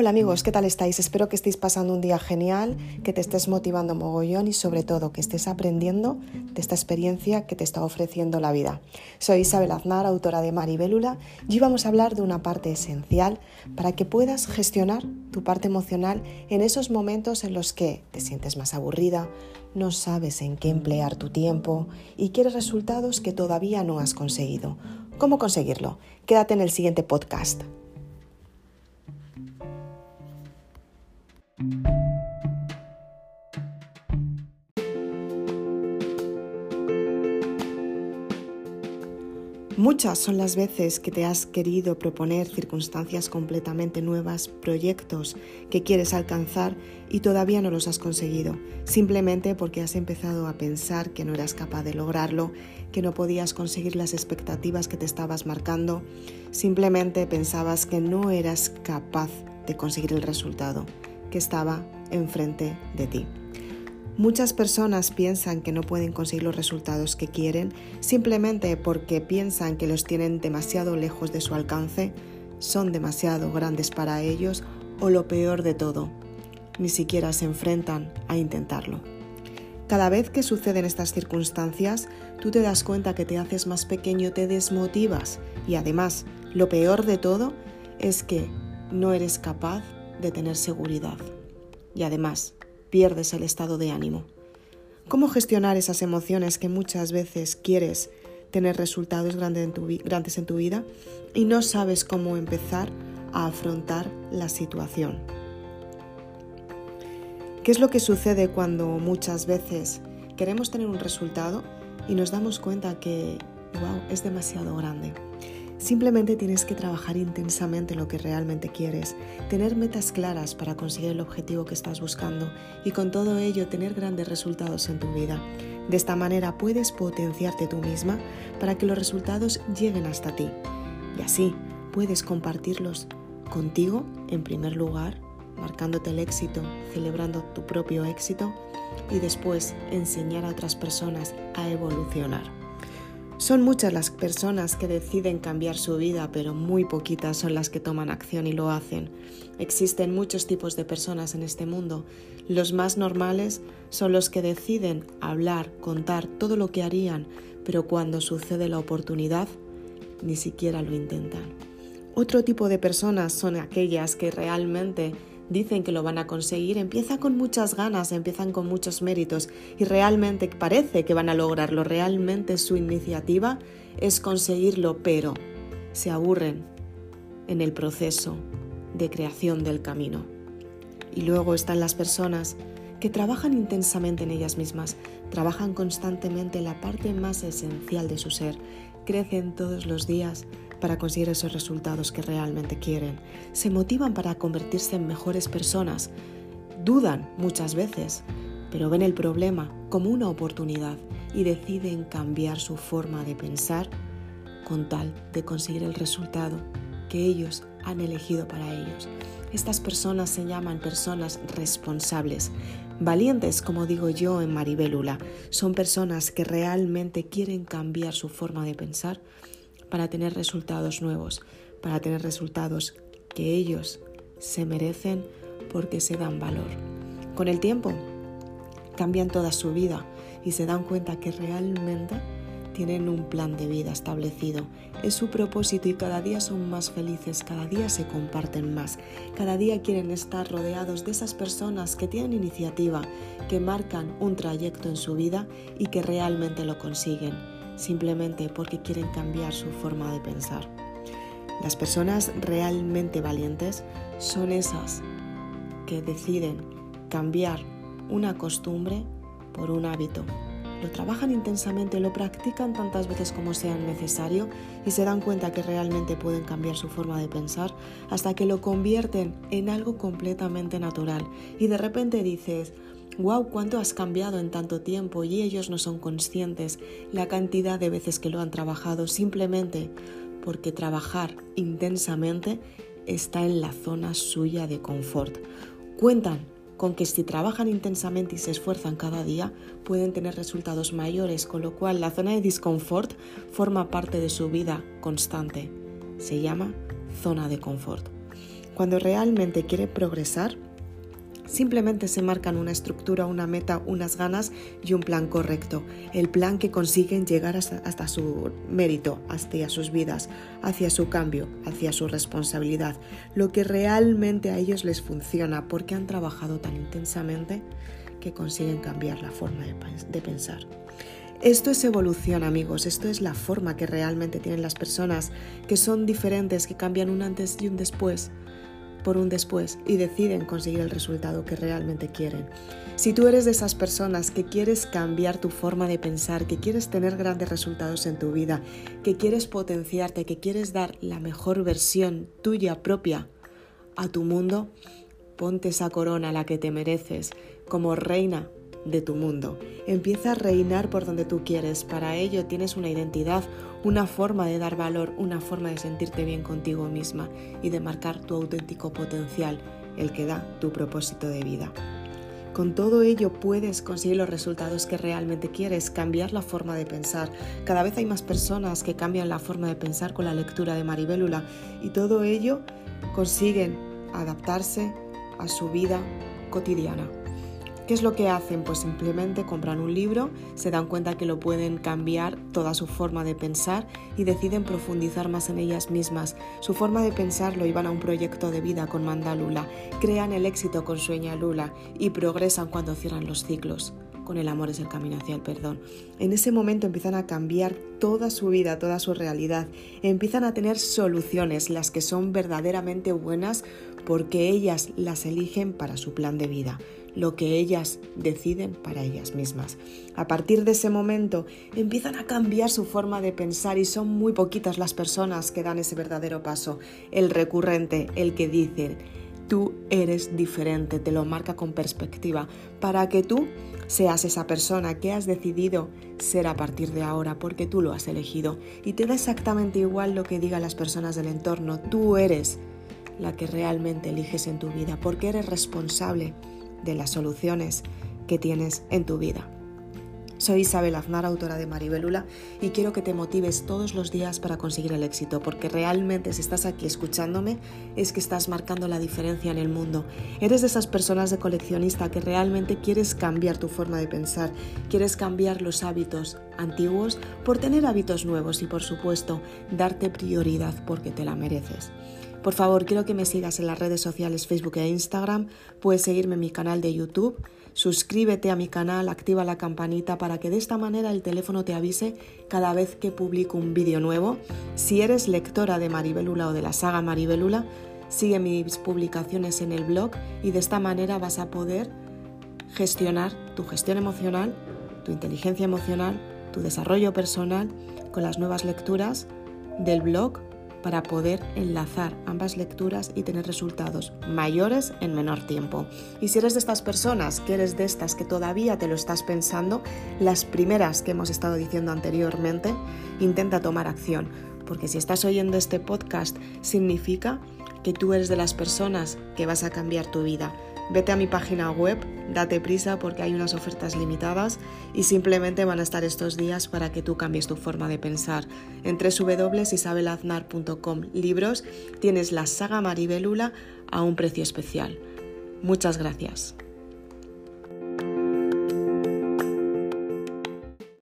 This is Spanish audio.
Hola amigos, ¿qué tal estáis? Espero que estéis pasando un día genial, que te estés motivando mogollón y sobre todo que estés aprendiendo de esta experiencia que te está ofreciendo la vida. Soy Isabel Aznar, autora de Maribélula, y hoy vamos a hablar de una parte esencial para que puedas gestionar tu parte emocional en esos momentos en los que te sientes más aburrida, no sabes en qué emplear tu tiempo y quieres resultados que todavía no has conseguido. ¿Cómo conseguirlo? Quédate en el siguiente podcast. Muchas son las veces que te has querido proponer circunstancias completamente nuevas, proyectos que quieres alcanzar y todavía no los has conseguido, simplemente porque has empezado a pensar que no eras capaz de lograrlo, que no podías conseguir las expectativas que te estabas marcando, simplemente pensabas que no eras capaz de conseguir el resultado que estaba enfrente de ti. Muchas personas piensan que no pueden conseguir los resultados que quieren simplemente porque piensan que los tienen demasiado lejos de su alcance, son demasiado grandes para ellos o lo peor de todo, ni siquiera se enfrentan a intentarlo. Cada vez que suceden estas circunstancias, tú te das cuenta que te haces más pequeño, te desmotivas y además, lo peor de todo es que no eres capaz de tener seguridad y además pierdes el estado de ánimo. ¿Cómo gestionar esas emociones que muchas veces quieres tener resultados grandes en, tu, vida y no sabes cómo empezar a afrontar la situación? ¿Qué es lo que sucede cuando muchas veces queremos tener un resultado y nos damos cuenta que, wow, es demasiado grande? Simplemente tienes que trabajar intensamente lo que realmente quieres, tener metas claras para conseguir el objetivo que estás buscando y con todo ello tener grandes resultados en tu vida. De esta manera puedes potenciarte tú misma para que los resultados lleguen hasta ti y así puedes compartirlos contigo en primer lugar, marcándote el éxito, celebrando tu propio éxito y después enseñar a otras personas a evolucionar. Son muchas las personas que deciden cambiar su vida, pero muy poquitas son las que toman acción y lo hacen. Existen muchos tipos de personas en este mundo. Los más normales son los que deciden hablar, contar todo lo que harían, pero cuando sucede la oportunidad, ni siquiera lo intentan. Otro tipo de personas son aquellas que realmente dicen que lo van a conseguir, empiezan con muchas ganas, empiezan con muchos méritos. Y realmente parece que van a lograrlo, realmente su iniciativa es conseguirlo, pero se aburren en el proceso de creación del camino. Y luego están las personas que trabajan intensamente en ellas mismas, trabajan constantemente la parte más esencial de su ser, crecen todos los días para conseguir esos resultados que realmente quieren, se motivan para convertirse en mejores personas, dudan muchas veces, pero ven el problema como una oportunidad y deciden cambiar su forma de pensar con tal de conseguir el resultado que ellos han elegido para ellos. Estas personas se llaman personas responsables. Valientes, como digo yo en Maribélula, son personas que realmente quieren cambiar su forma de pensar para tener resultados nuevos, para tener resultados que ellos se merecen porque se dan valor. Con el tiempo cambian toda su vida y se dan cuenta que realmente tienen un plan de vida establecido. Es su propósito y cada día son más felices, cada día se comparten más, cada día quieren estar rodeados de esas personas que tienen iniciativa, que marcan un trayecto en su vida y que realmente lo consiguen simplemente porque quieren cambiar su forma de pensar. Las personas realmente valientes son esas que deciden cambiar una costumbre por un hábito. Lo trabajan intensamente, lo practican tantas veces como sea necesario y se dan cuenta que realmente pueden cambiar su forma de pensar hasta que lo convierten en algo completamente natural. Y de repente dices, wow, cuánto has cambiado en tanto tiempo y ellos no son conscientes la cantidad de veces que lo han trabajado simplemente porque trabajar intensamente está en la zona suya de confort. Cuentan con que si trabajan intensamente y se esfuerzan cada día pueden tener resultados mayores, con lo cual la zona de disconfort forma parte de su vida constante. Se llama zona de confort. Cuando realmente quiere progresar, Simplemente se marcan una estructura, una meta, unas ganas y un plan correcto. El plan que consiguen llegar hasta, su mérito, hacia sus vidas, hacia su cambio, hacia su responsabilidad. Lo que realmente a ellos les funciona porque han trabajado tan intensamente que consiguen cambiar la forma de pensar. Esto es evolución, amigos, esto es la forma que realmente tienen las personas, que son diferentes, que cambian un antes y un después por un después y deciden conseguir el resultado que realmente quieren. Si tú eres de esas personas que quieres cambiar tu forma de pensar, que quieres tener grandes resultados en tu vida, que quieres potenciarte, que quieres dar la mejor versión tuya propia a tu mundo, ponte esa corona la que te mereces como reina de tu mundo. Empieza a reinar por donde tú quieres. Para ello tienes una identidad, una forma de dar valor, una forma de sentirte bien contigo misma y de marcar tu auténtico potencial, el que da tu propósito de vida. Con todo ello puedes conseguir los resultados que realmente quieres, cambiar la forma de pensar. Cada vez hay más personas que cambian la forma de pensar con la lectura de Maribélula y todo ello consiguen adaptarse a su vida cotidiana. ¿Qué es lo que hacen? Pues simplemente compran un libro, se dan cuenta que lo pueden cambiar toda su forma de pensar y deciden profundizar más en ellas mismas. Su forma de pensar lo iban a un proyecto de vida con Mandalula, crean el éxito con Sueña Lula y progresan cuando cierran los ciclos. Con el amor es el camino hacia el perdón. En ese momento empiezan a cambiar toda su vida, toda su realidad. Empiezan a tener soluciones, las que son verdaderamente buenas porque ellas las eligen para su plan de vida lo que ellas deciden para ellas mismas. A partir de ese momento empiezan a cambiar su forma de pensar y son muy poquitas las personas que dan ese verdadero paso. El recurrente, el que dice, tú eres diferente, te lo marca con perspectiva, para que tú seas esa persona que has decidido ser a partir de ahora, porque tú lo has elegido. Y te da exactamente igual lo que digan las personas del entorno, tú eres la que realmente eliges en tu vida, porque eres responsable de las soluciones que tienes en tu vida. Soy Isabel Aznar, autora de Maribelula, y quiero que te motives todos los días para conseguir el éxito, porque realmente si estás aquí escuchándome es que estás marcando la diferencia en el mundo. Eres de esas personas de coleccionista que realmente quieres cambiar tu forma de pensar, quieres cambiar los hábitos antiguos por tener hábitos nuevos y por supuesto darte prioridad porque te la mereces. Por favor, quiero que me sigas en las redes sociales Facebook e Instagram. Puedes seguirme en mi canal de YouTube. Suscríbete a mi canal, activa la campanita para que de esta manera el teléfono te avise cada vez que publico un vídeo nuevo. Si eres lectora de Maribelula o de la saga Maribelula, sigue mis publicaciones en el blog y de esta manera vas a poder gestionar tu gestión emocional, tu inteligencia emocional, tu desarrollo personal con las nuevas lecturas del blog para poder enlazar ambas lecturas y tener resultados mayores en menor tiempo. Y si eres de estas personas, que eres de estas que todavía te lo estás pensando, las primeras que hemos estado diciendo anteriormente, intenta tomar acción, porque si estás oyendo este podcast significa que tú eres de las personas que vas a cambiar tu vida vete a mi página web, date prisa porque hay unas ofertas limitadas y simplemente van a estar estos días para que tú cambies tu forma de pensar. En www.isabelaznar.com libros tienes la saga Maribelula a un precio especial. Muchas gracias.